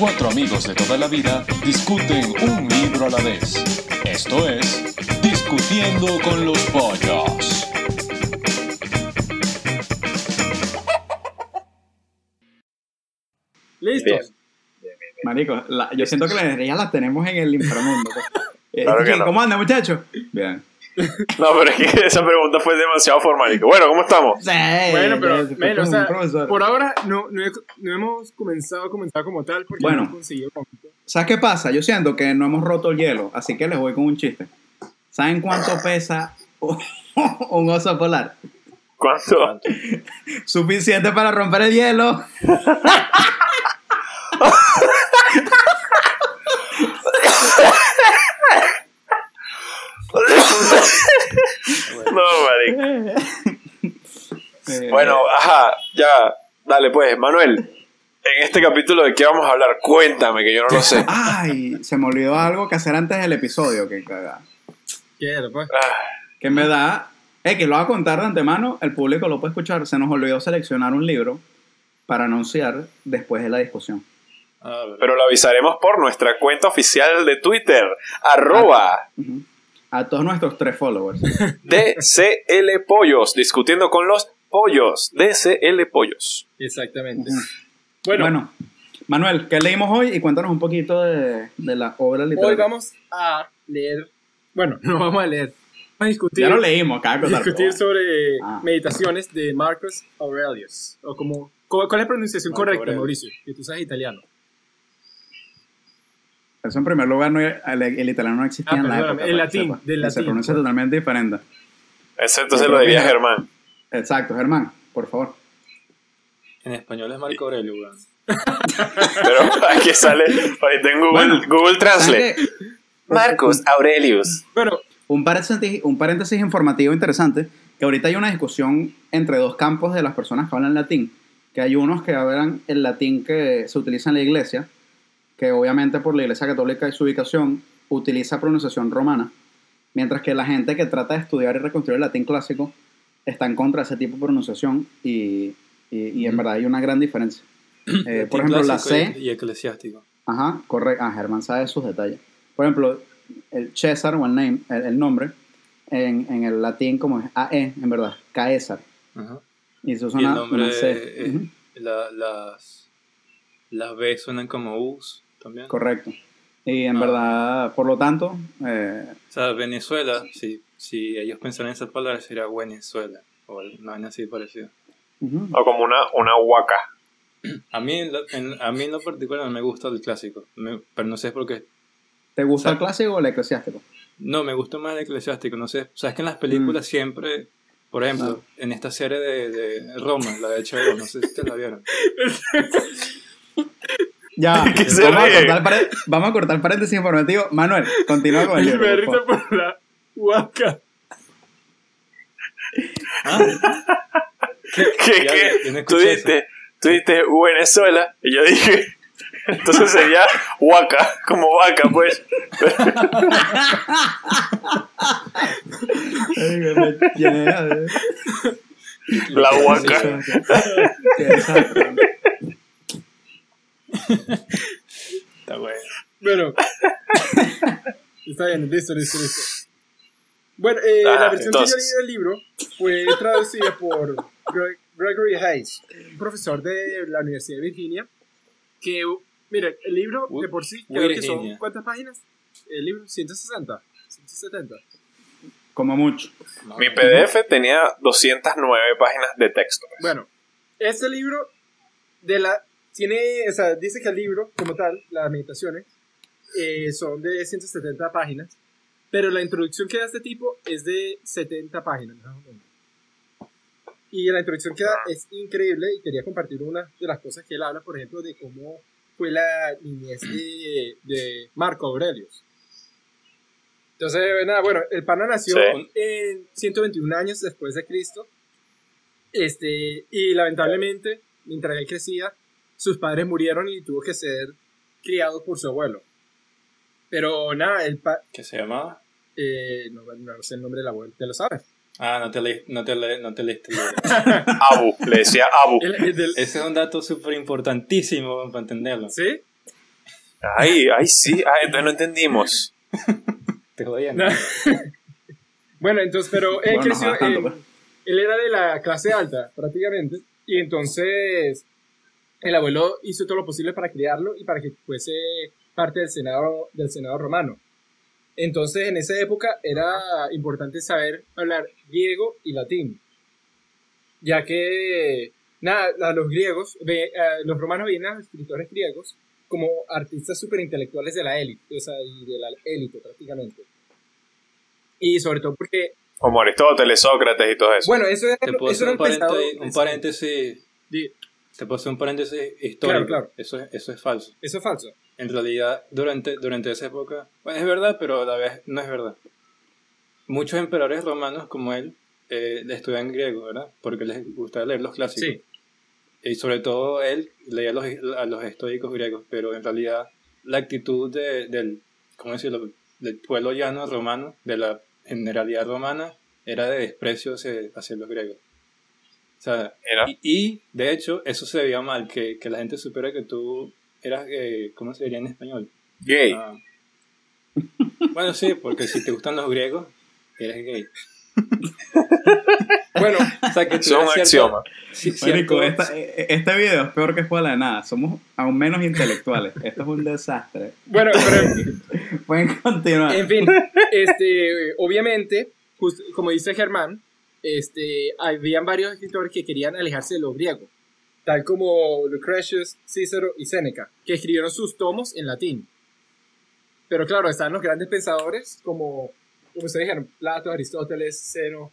Cuatro amigos de toda la vida discuten un libro a la vez. Esto es Discutiendo con los Pollos. ¿Listos? Marico, la- yo siento que las energías las tenemos en el inframundo. pues. Eh. ¿Cómo anda, muchachos? Bien. No, pero es que esa pregunta fue demasiado formal. Bueno, ¿cómo estamos? Sí, Bueno, pero, o sea, por ahora no, no, he- no hemos comenzado a comenzar como tal porque Bueno. no hemos conseguido. ¿Sabes qué pasa? Yo siento que no hemos roto el hielo, así que les voy con un chiste. ¿Saben cuánto pesa un oso polar? ¿Cuánto? Suficiente para romper el hielo. No, marico. Eh, Bueno, ajá, ya. Dale, pues, Manuel. En este capítulo, ¿de qué vamos a hablar? Cuéntame, que yo no lo sé. Ay, se me olvidó algo que hacer antes del episodio, que cagada. Quiero, pues. Ah, Que en verdad, es que lo voy a contar de antemano, el público lo puede escuchar. Se nos olvidó seleccionar un libro para anunciar después de la discusión. Pero lo avisaremos por nuestra cuenta oficial de Twitter. Arroba. A todos nuestros tres followers. DCL Pollos. Discutiendo con los pollos. DCL Pollos. Exactamente. Bueno, Bueno, Manuel, ¿qué leímos hoy? Y cuéntanos un poquito de, de la obra literaria. hoy vamos a leer. Bueno, no vamos a leer. Vamos a discutir. Ya lo leímos, contar, discutir sobre Ah. meditaciones de Marcus Aurelius. O como, ¿cuál es la pronunciación Marco correcta. Mauricio? Que tú sabes italiano. Eso en primer lugar, no, el, el italiano no existía Ah, en la época. el latín, del Y Se latín, pronuncia totalmente diferente. Entonces Yo lo diría Germán. Exacto, Germán, por favor. En español es Marco Aurelio, weón. Pero aquí sale. Ahorita en Google, Bueno, Google Translate. Marcus Aurelius. Bueno, Un paréntesis, un paréntesis informativo interesante, que ahorita hay una discusión entre dos campos de las personas que hablan latín, que hay unos que hablan el latín que se utiliza en la iglesia, que obviamente por la iglesia católica y su ubicación utiliza pronunciación romana, mientras que la gente que trata de estudiar y reconstruir el latín clásico está en contra de ese tipo de pronunciación y, y- y en verdad hay una gran diferencia. Eh, por ejemplo, la C... Y, y eclesiástico. Ajá, correcto. Ah, Germán sabe sus detalles. Por ejemplo, el César o el, name, el, el nombre, en, en el latín como es AE, en verdad, Caesar. Ajá. Y eso Y el suena nombre, una C. eh, la- las, las B suenan como U's también. Correcto. Y en Ah. verdad, por lo tanto, eh, O sea, Venezuela, si, si ellos pensaran en esa palabra, sería Venezuela. O una vaina así parecida. ujú, O como una, una huaca. A mí, en a mí en lo particular me gusta el clásico. Me- pero no sé por qué. ¿te gusta o sea, el clásico o el eclesiástico? No, me gusta más el eclesiástico. No sé. Sabes que en las películas siempre. Por ejemplo, en esta serie de, de Roma, la de HBO, no sé si te la vieron. Ya, ¿Qué se vamos, a cortar pare- vamos a cortar paréntesis informativo. Manuel, continúa con el me libro. por la huaca. ¿Qué, Ya, qué? yo no Tú dijiste, tú dijiste Venezuela y yo dije, entonces sería huaca, como vaca, pues. La huaca. Está bueno. Bueno. Está bien, listo, listo, listo. Bueno, eh, Ah, la versión entonces. que yo leí del libro fue traducida por Gre- Gregory Hayes, un profesor de la Universidad de Virginia, que, mire, el libro de por sí, creo que son. ¿cuántas páginas? El libro, 160, 170. Como mucho. Mi PDF tenía 209 páginas de texto. Bueno, este libro de la tiene, o sea, dice que el libro como tal, las meditaciones, eh, son de 170 páginas, pero la introducción que da este tipo es de 70 páginas. más o menos. Y la introducción que da es increíble y quería compartir una de las cosas que él habla, por ejemplo, de cómo fue la niñez de, de Marco Aurelius. Entonces, nada, bueno, el pana nació Sí. en 121 años después de Cristo. Este, y lamentablemente, mientras él crecía, sus padres murieron y tuvo que ser criado por su abuelo. Pero nada, el pa ¿Qué se llamaba? eh, no, no sé el nombre del abuelo, ¿te lo sabes? Ah, no te, leí- no te, le- no te leíste. Abu, le decía Abu. El- el del- Ese es un dato súper importantísimo para entenderlo. ¿Sí? Ay, ay, sí. Ay, entonces no entendimos. Te jodían. Bueno, entonces, pero él Bueno, no creció, jodas tanto, en- pues. él era de la clase alta, prácticamente, y entonces el abuelo hizo todo lo posible para criarlo y para que fuese parte del Senado, del Senado romano. Entonces, en esa época era importante saber hablar griego y latín, ya que, nada, a los griegos, ve- a los romanos veían a los escritores griegos como artistas súper intelectuales de la élite, o sea, y de la élite prácticamente. Y sobre todo porque Como Aristóteles, Sócrates y todo eso. bueno, eso era, Te puedo eso hacer era un, paréntesis, un paréntesis. Te puedo hacer un paréntesis histórico. Claro, claro. Eso, es, eso es falso. Eso es falso. En realidad, durante, durante esa época, bueno, es verdad, pero a la vez no es verdad. Muchos emperadores romanos como él eh, estudian griego, ¿verdad? Porque les gustaba leer los clásicos. Sí. Y sobre todo él leía a los, a los estoicos griegos, pero en realidad la actitud de- del, ¿cómo decirlo? del pueblo llano romano, de la generalidad romana, era de desprecio hacia, hacia los griegos. O sea, Era. y, y, de hecho eso se veía mal, que, que la gente supiera que tú eras, eh, ¿cómo se diría en español? Gay. Ah. Bueno, sí, porque si te gustan los griegos, eres gay. Bueno, O sea, que cierto- axioma. Marico, cierto- esta- eh, este video es peor que escuela de nada. Somos aún menos intelectuales. Esto es un desastre. bueno, pero Pueden continuar. en fin, este, obviamente, just- como dice Germán, este, habían varios escritores que querían alejarse de lo griego, tal como Lucretius, Cícero y Séneca, que escribieron sus tomos en latín. Pero claro, están los grandes pensadores como, como ustedes dijeron, Plato, Aristóteles, Zeno,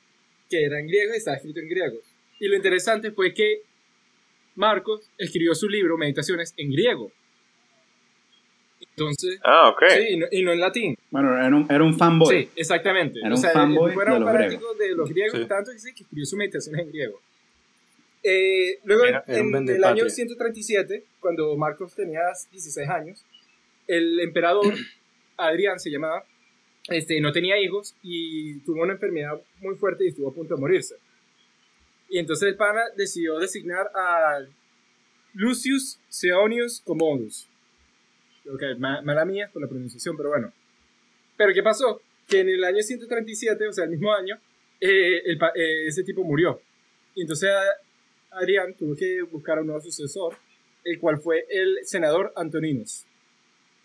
que eran griegos y estaba escrito en griego. Y lo interesante fue que Marcos escribió su libro, Meditaciones, en griego. Entonces, Ah, ok. sí, y no, y no en latín. Bueno, era un, era un fanboy. Sí, exactamente. Era o un sea, fanboy era de un los fanático de los griegos, Sí. tanto que, sí, que escribió su meditación en griego. Eh, luego, Era- era un en el año 137, cuando Marcos tenía 16 años, el emperador, Adrián se llamaba, este, no tenía hijos y tuvo una enfermedad muy fuerte y estuvo a punto de morirse. Y entonces el pana decidió designar a Lucius Seonius Commodus. Ok, ma- mala mía con la pronunciación, pero bueno. Pero ¿qué pasó? Que en el año 137, o sea, el mismo año, eh, el eh, ese tipo murió. Y entonces a- Adrián tuvo que buscar a un nuevo sucesor, el cual fue el senador Antoninus.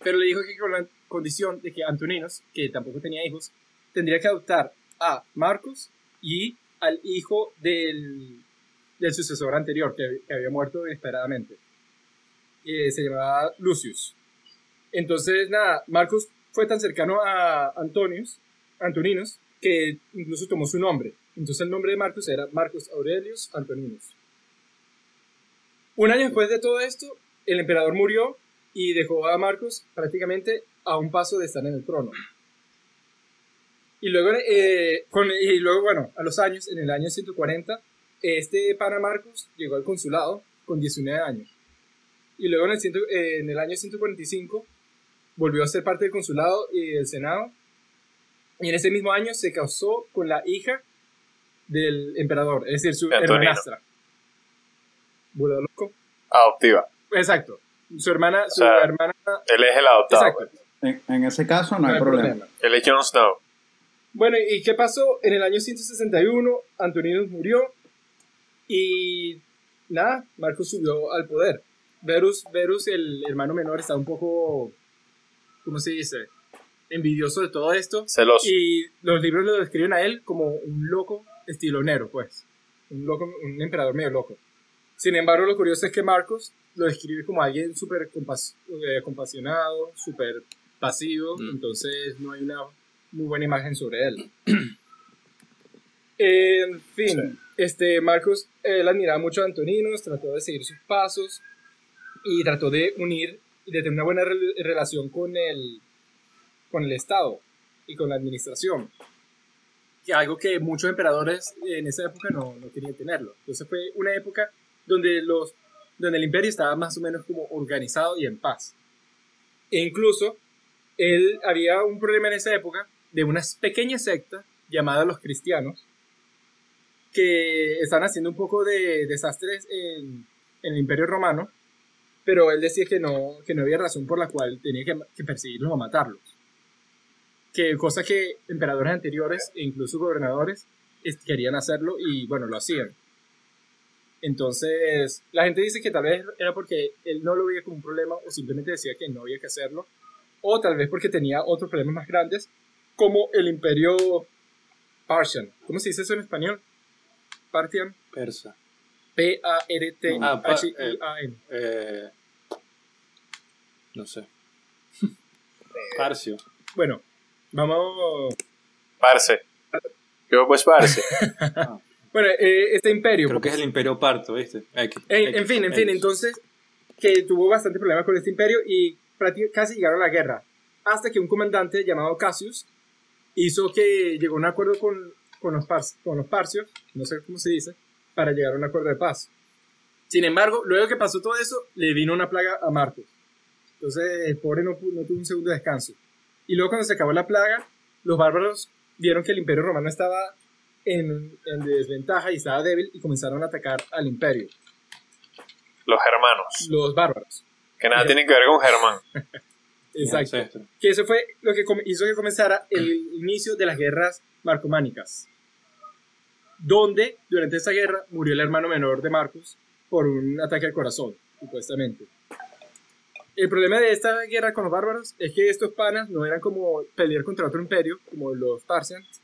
Pero le dijo que con la condición de que Antoninus, que tampoco tenía hijos, tendría que adoptar a Marcos y al hijo del, del sucesor anterior, que, que había muerto inesperadamente. Eh, se llamaba Lucius. Entonces, nada, Marcos fue tan cercano a Antonius, Antoninus que incluso tomó su nombre. Entonces el nombre de Marcos era Marcos Aurelius Antoninus. Un año después de todo esto, el emperador murió y dejó a Marcos prácticamente a un paso de estar en el trono. Y luego, eh, y luego, bueno, a los años, en el año 140, este pana Marcos llegó al consulado con 19 años. Y luego en el, ciento- eh, en el año 145 volvió a ser parte del consulado y del senado. Y en ese mismo año se casó con la hija del emperador, es decir, su De hermanastra. ¿Burda loco? Adoptiva. Exacto. Su hermana, su sea, hermana. Él es el adoptado. Exacto. En, en ese caso no hay problema. Él es Jon Snow. Bueno, ¿y qué pasó? En el año 161, Antoninus murió y nada, Marcos subió al poder. Verus, Verus, el hermano menor, estaba un poco, ¿cómo se dice? Envidioso de todo esto. Celoso. Y los libros lo describen a él como un loco estilonero, pues. Un, loco, un emperador medio loco. Sin embargo, lo curioso es que Marcos lo describe como alguien súper compas- eh, compasionado, súper pasivo, Mm. entonces no hay una muy buena imagen sobre él. en fin, este Marcos, él admiraba mucho a Antoninos, trató de seguir sus pasos y trató de unir y de tener una buena rel- relación con el, con el Estado y con la administración. Que algo que muchos emperadores en esa época no, no querían tenerlo. Entonces fue una época donde, los, donde el imperio estaba más o menos como organizado y en paz. E incluso, él había un problema en esa época de una pequeña secta llamada los cristianos que están haciendo un poco de desastres en el imperio romano pero él decía que no, que no había razón por la cual tenía que, que perseguirlos o matarlos. Que cosa que emperadores anteriores e incluso gobernadores es- querían hacerlo y bueno, lo hacían. Entonces, la gente dice que tal vez era porque él no lo veía como un problema o simplemente decía que no había que hacerlo, o tal vez porque tenía otros problemas más grandes, como el imperio Parthian. ¿Cómo se dice eso en español? Parthian. Persa. P-A-R-T-H-I-A-N. Eh, no sé. Parcio. Bueno, vamos. Parce. Yo pues parce. Bueno, eh, este imperio. Creo que es el Imperio Parto, ¿viste? X, En, X, en fin, en fin, entonces, que tuvo bastante problemas con este imperio y casi llegaron a la guerra. Hasta que un comandante llamado Cassius hizo que llegó a un acuerdo con, con, los, pars- con los parcios, no sé cómo se dice, para llegar a un acuerdo de paz. Sin embargo, luego que pasó todo eso, le vino una plaga a Marcos. Entonces, el pobre no, tuvo un segundo de descanso. Y luego cuando se acabó la plaga, los bárbaros vieron que el imperio romano estaba en, en desventaja y estaba débil y comenzaron a atacar al imperio Los hermanos. los bárbaros. Que nada tienen que ver con Germán. Exacto. Que eso fue lo que hizo que comenzara el inicio de las guerras marcománicas. Donde, durante esta guerra, murió el hermano menor de Marcus por un ataque al corazón, supuestamente. El problema de esta guerra con los bárbaros es que estos panas no eran como pelear contra otro imperio, como los Parsians,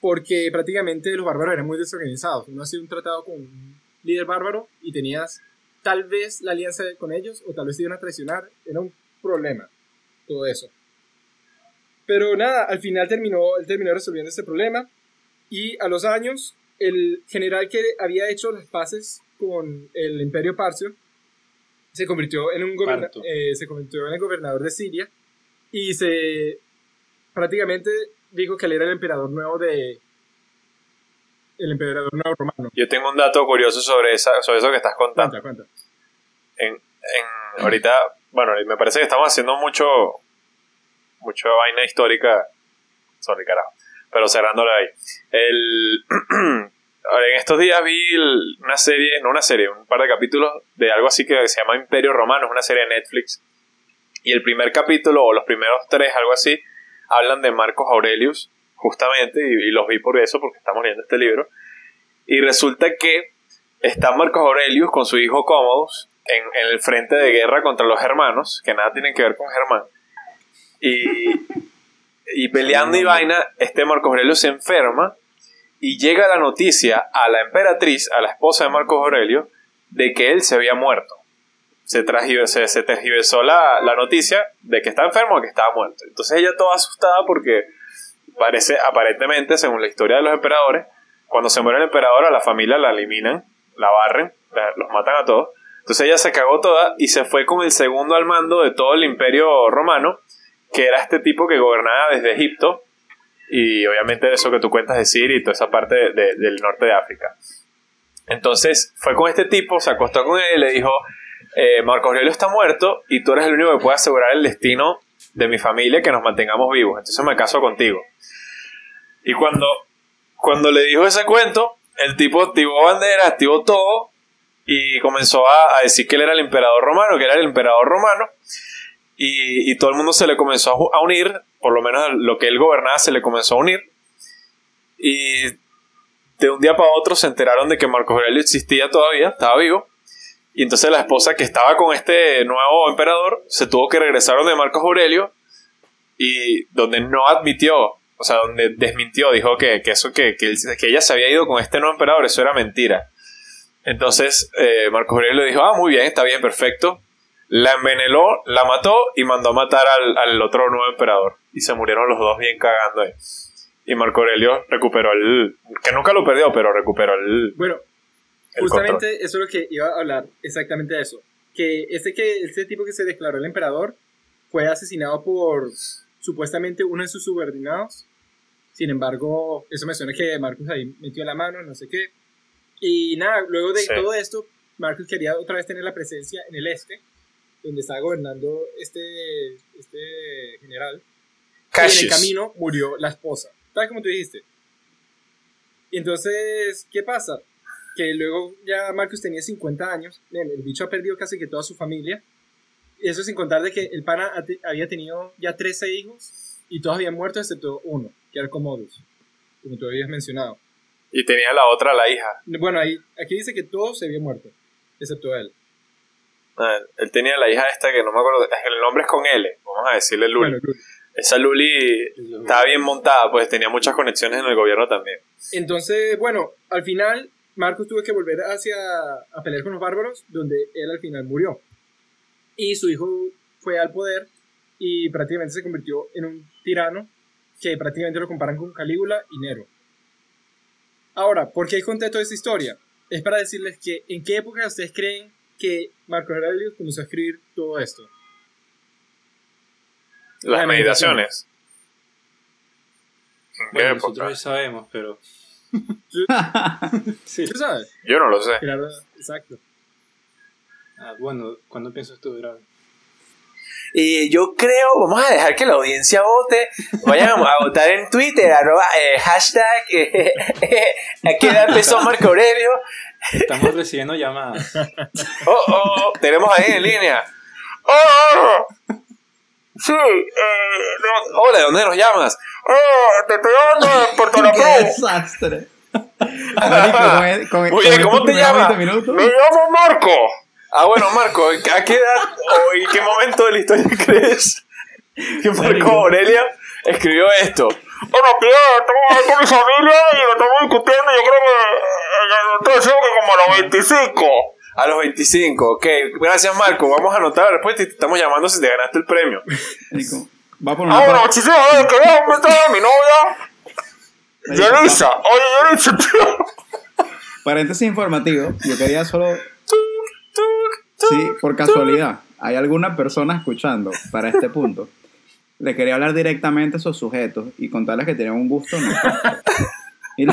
porque prácticamente los bárbaros eran muy desorganizados. Uno hacía un tratado con un líder bárbaro y tenías tal vez la alianza con ellos o tal vez te iban a traicionar. Era un problema todo eso. Pero nada, al final terminó, él terminó resolviendo este problema y a los años el general que había hecho las paces con el imperio parcio se convirtió en un goberna- eh, se convirtió en el gobernador de Siria y se prácticamente dijo que él era el emperador nuevo de el emperador nuevo romano. Yo tengo un dato curioso sobre, esa, sobre eso que estás contando. Cuenta, cuenta. en, en- ahorita, bueno, me parece que estamos haciendo mucho, mucho vaina histórica, sorry carajo, pero cerrándola ahí. El, en estos días vi una serie, no una serie, un par de capítulos de algo así que se llama Imperio Romano, es una serie de Netflix, y el primer capítulo, o los primeros tres, algo así, hablan de Marcos Aurelius, justamente, y, y los vi por eso, porque estamos leyendo este libro, y resulta que está Marcos Aurelius con su hijo Commodus en, en el frente de guerra contra los germanos, que nada tienen que ver con Germán. Y, y peleando y vaina, este Marcos Aurelius se enferma y llega la noticia a la emperatriz, a la esposa de Marcos Aurelio, de que él se había muerto. Se, se, se tergiversó la, la noticia de que estaba enfermo o que estaba muerto. Entonces ella toda asustada porque parece, aparentemente, según la historia de los emperadores, cuando se muere el emperador a la familia la eliminan, la barren, la- los matan a todos. Entonces ella se cagó toda y se fue con el segundo al mando de todo el imperio romano, que era este tipo que gobernaba desde Egipto y obviamente eso que tú cuentas de Siria y toda esa parte de- de- del norte de África. Entonces fue con este tipo, se acostó con él y le dijo, eh, Marco Aurelio está muerto y tú eres el único que puede asegurar el destino de mi familia, que nos mantengamos vivos, entonces me caso contigo. Y cuando, cuando le dijo ese cuento, el tipo activó bandera, activó todo y comenzó a, a decir que él era el emperador romano, que era el emperador romano. Y, todo el mundo se le comenzó a, unir, por lo menos lo que él gobernaba se le comenzó a unir. Y de un día para otro se enteraron de que Marco Aurelio existía todavía, estaba vivo. Y entonces la esposa que estaba con este nuevo emperador se tuvo que regresar donde Marcos Aurelio y donde no admitió, o sea, donde desmintió, dijo que, que eso que, que, ella se había ido con este nuevo emperador, eso era mentira. Entonces eh, Marcos Aurelio dijo, ah, muy bien, está bien, perfecto. La envenenó, la mató y mandó a matar al, al otro nuevo emperador. Y se murieron los dos bien cagando ahí. Y Marco Aurelio recuperó el... que nunca lo perdió, pero recuperó el... Bueno, el Justamente control. eso es lo que iba a hablar, exactamente de eso. Que este, que este tipo que se declaró el emperador fue asesinado por supuestamente uno de sus subordinados. Sin embargo, eso me suena que Marcus ahí metió la mano, no sé qué. Y nada, luego de Sí. todo esto, Marcus quería otra vez tener la presencia en el este, donde estaba gobernando este, este general. Y en el camino murió la esposa. Tal como tú dijiste. Y entonces, ¿qué pasa? que luego ya Marcus tenía 50 años, el bicho ha perdido casi que toda su familia, y eso sin contar de que el pana había tenido ya 13 hijos y todos habían muerto excepto uno, que era Commodus, como tú habías mencionado. Y tenía la otra, la hija. Bueno, ahí, aquí dice que todos se habían muerto, excepto él. Ah, Él tenía la hija esta que no me acuerdo. El nombre es con L. Vamos a decirle Luli. Bueno, Luli. Esa Luli estaba bien montada, pues tenía muchas conexiones en el gobierno también. Entonces, bueno, al final Marcus tuvo que volver hacia a pelear con los bárbaros, donde él al final murió. Y su hijo fue al poder y prácticamente se convirtió en un tirano que prácticamente lo comparan con Calígula y Nero. Ahora, ¿por qué conté toda esta historia? Es para decirles que en qué época ustedes creen que Marcos Aurelius comenzó a escribir todo esto. Las Las meditaciones. ¿En qué Bueno, nosotros ya sabemos, pero. sí. ¿Tú sabes? Yo no lo sé. Claro, exacto. Ah, bueno, ¿cuándo piensas tú, Gerardo? Y yo creo, vamos a dejar que la audiencia vote. Vayan a votar en Twitter, arroba, eh, hashtag, eh, ¿a qué edad empezó Marco Aurelio? Estamos recibiendo llamadas. Oh, oh, oh, tenemos ahí en línea. Oh, oh, oh. Sí, eh, no- hola, ¿de dónde nos llamas? Oh, te estoy llamando de Puerto La ¡Qué Cruz. desastre! Marico, con- con- Oye, con ¿cómo te llamas? 20 minutos, Me llamo Marco. Ah, bueno, Marco, ¿a qué edad o en qué momento de la historia crees que Marco. Aurelio escribió esto? Bueno, tío, estamos ahí con mi familia y lo estamos discutiendo. Yo creo que. Entonces, que como a los 25. A los 25, ok. Gracias, Marco. Vamos a anotar la respuesta y te estamos llamando si te ganaste el premio. marico, va por Ah, una bueno, parte. muchísimas gracias. Quería invitar a mi novia, Yelisa. Oye, Yelisa, tío. Paréntesis informativo. Yo quería solo. Sí, por casualidad. ¿Hay alguna persona escuchando para este punto? Le quería hablar directamente a esos sujetos y contarles que tenían un gusto. ¿no? Y,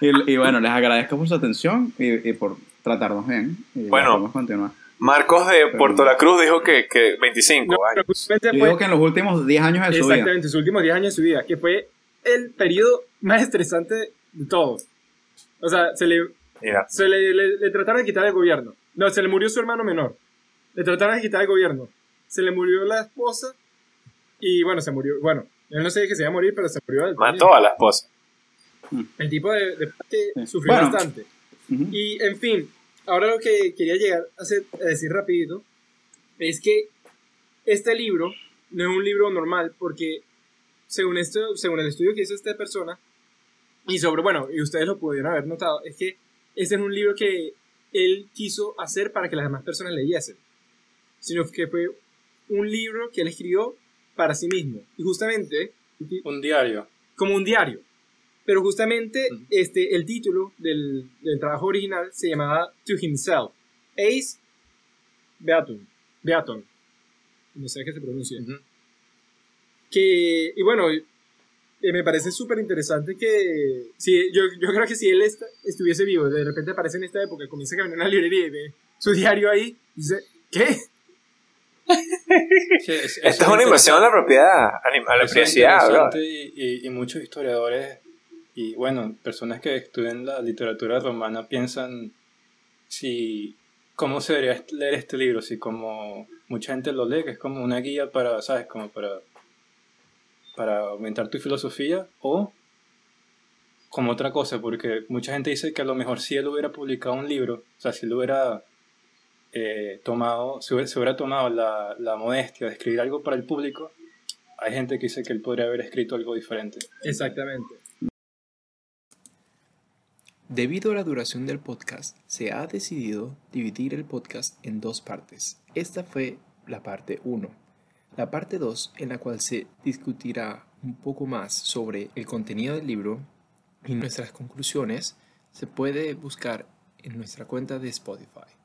y- y bueno, les agradezco por su atención y, y por tratarnos bien. Y Bueno. podemos continuar. Marcos de Puerto La Cruz dijo que, que 25 No, años. Yo fue- digo que en los últimos 10 años de su vida. Exactamente, sus últimos 10 años de su vida, que fue el periodo más estresante de todos. O sea, se le, se le, le- le trataron de quitar el gobierno. No, se le murió su hermano menor. Le trataron de quitar el gobierno. Se le murió la esposa. Y bueno, se murió. Bueno, él no sé que se iba a morir, pero se murió. del mató a la esposa. El tipo de, de- que Sí. sufrió Bueno. bastante. Ujú. Y en fin, ahora lo que quería llegar a, hacer- a decir rapidito es que este libro no es un libro normal porque según esto, según el estudio que hizo esta persona y sobre, bueno, y ustedes lo pudieron haber notado, es que este es un libro que él quiso hacer para que las demás personas leyesen, sino que fue un libro que él escribió para sí mismo y justamente Un diario. como un diario. Pero justamente Ujú. este, el título del, del trabajo original se llamaba To Himself. Ace Beaton. Beaton. No sé qué se pronuncia. Ujú. Que, y bueno, eh, me parece súper interesante que si, yo, yo creo que si él esta- estuviese vivo, de repente aparece en esta época, comienza a caminar en una librería y ve su diario ahí, y dice, ¿qué? Sí, es- Esta es una inversión a la propiedad, a la- interesante y, y- y muchos historiadores y bueno, personas que estudian la literatura romana piensan si cómo se debería leer este libro, si como mucha gente lo lee, que es como una guía para, ¿sabes? Como para para aumentar tu filosofía o como otra cosa, porque mucha gente dice que a lo mejor si él hubiera publicado un libro, o sea, si él hubiera eh, tomado, hubiera, se hubiera tomado la, la modestia de escribir algo para el público, hay gente que dice que él podría haber escrito algo diferente. Exactamente. Debido a la duración del podcast, se ha decidido dividir el podcast en dos partes. Esta fue la parte 1. La parte 2, en la cual se discutirá un poco más sobre el contenido del libro y nuestras conclusiones, se puede buscar en nuestra cuenta de Spotify.